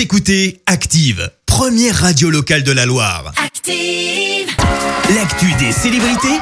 Vous écoutez Active, première radio locale de la Loire. Active. L'actu des célébrités,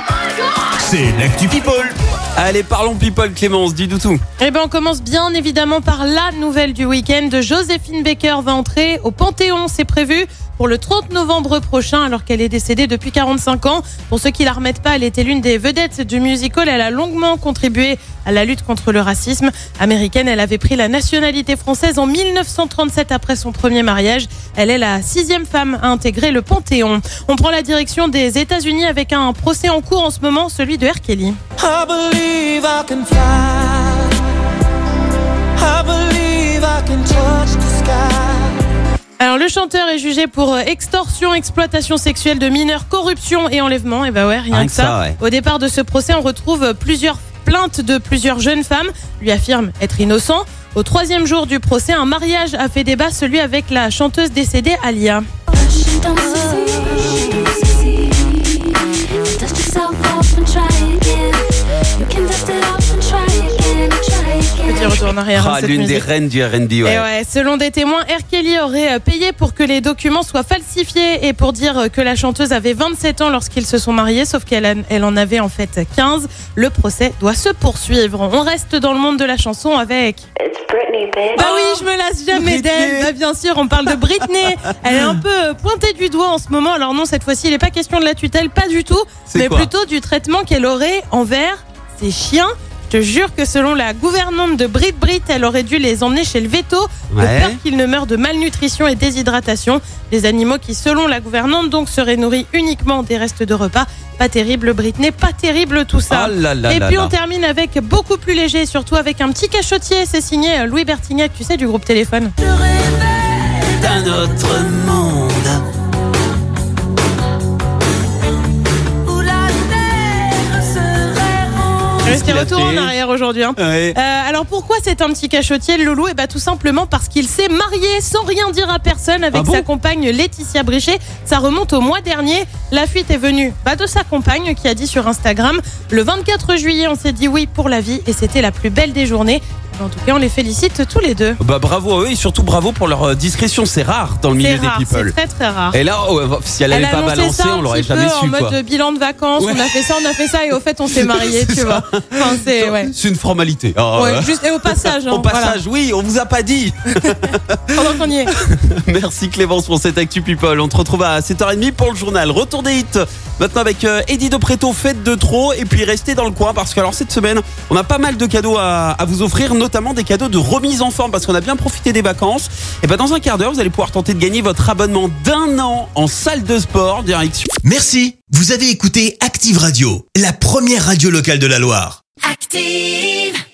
c'est l'actu People. Allez, parlons people, Clémence, dis du tout. Eh ben, on commence bien évidemment par la nouvelle du week-end. Joséphine Baker va entrer au Panthéon, c'est prévu pour le 30 novembre prochain, alors qu'elle est décédée depuis 45 ans. Pour ceux qui la remettent pas, elle était l'une des vedettes du musical. Elle a longuement contribué à la lutte contre le racisme. Américaine, elle avait pris la nationalité française en 1937 après son premier mariage. Elle est la sixième femme à intégrer le Panthéon. On prend la direction des États-Unis avec un procès en cours en ce moment, celui de R. Kelly. Le chanteur est jugé pour euh, extorsion, exploitation sexuelle de mineurs, corruption et enlèvement. Et bah ouais, rien, Rien que ça. ça, ouais. Au départ de ce procès, on retrouve euh, plusieurs plaintes de plusieurs jeunes femmes. Lui affirme être innocent. Au troisième jour du procès, un mariage a fait débat, celui avec la chanteuse décédée Alia. En arrière. Ah, L'une des reines du RB, Et ouais. ouais, selon des témoins, R. Kelly aurait euh, payé pour que les documents soient falsifiés et pour dire euh, que la chanteuse avait 27 ans lorsqu'ils se sont mariés, sauf qu'elle elle en avait en fait 15. Le procès doit se poursuivre. On reste dans le monde de la chanson avec. Bah oui, je me lasse jamais Britney. d'elle. Bah bien sûr, on parle de Britney. Elle est un peu euh, pointée du doigt en ce moment. Alors non, cette fois-ci, il n'est pas question de la tutelle, pas du tout, C'est mais plutôt du traitement qu'elle aurait envers ses chiens. Je te jure que selon la gouvernante de Brit Brit, elle aurait dû les emmener chez le veto de Ouais. peur qu'ils ne meurent de malnutrition et déshydratation. Des animaux qui, selon la gouvernante, donc seraient nourris uniquement des restes de repas. Pas terrible, Britney, pas terrible tout ça. Oh là là et là puis là. on termine avec beaucoup plus léger, surtout avec un petit cachotier. C'est signé Louis Bertignac, tu sais, du groupe Téléphone. D'un autre Restez qu'il retour en arrière aujourd'hui. hein. Ouais. Euh, alors pourquoi c'est un petit cachotier le loulou Et bah tout simplement parce qu'il s'est marié sans rien dire à personne avec Ah bon? sa compagne Laetitia Brichet. Ça remonte au mois dernier. La fuite est venue bah, de sa compagne qui a dit sur Instagram le 24 juillet on s'est dit oui pour la vie et c'était la plus belle des journées. En tout cas on les félicite tous les deux. Bah bravo à eux et surtout bravo pour leur euh, discrétion. C'est rare dans le milieu rare, des people. c'est très très rare. Et là, ouais, si elle n'avait pas balancé, on l'aurait jamais peu su. en quoi. mode bilan de vacances. Ouais. On a fait ça, on a fait ça et au fait on s'est mariés, tu ça. vois. Enfin, c'est ouais. Une formalité. Ah, Ouais, ouais. juste et au passage. hein, Au passage, oui, on vous a pas dit. pendant qu'on y est. Merci Clémence pour cette Actu People. On te retrouve à 7h30 pour le journal. Retour des hits. Maintenant avec euh, Eddie de Préto, faites de trop. Et puis restez dans le coin parce que alors cette semaine, on a pas mal de cadeaux à, à vous offrir, notamment des cadeaux de remise en forme parce qu'on a bien profité des vacances. Et ben dans un quart d'heure, vous allez pouvoir tenter de gagner votre abonnement d'un an en salle de sport direction. Merci, vous avez écouté Active Radio, la première radio locale de la Loire. Active.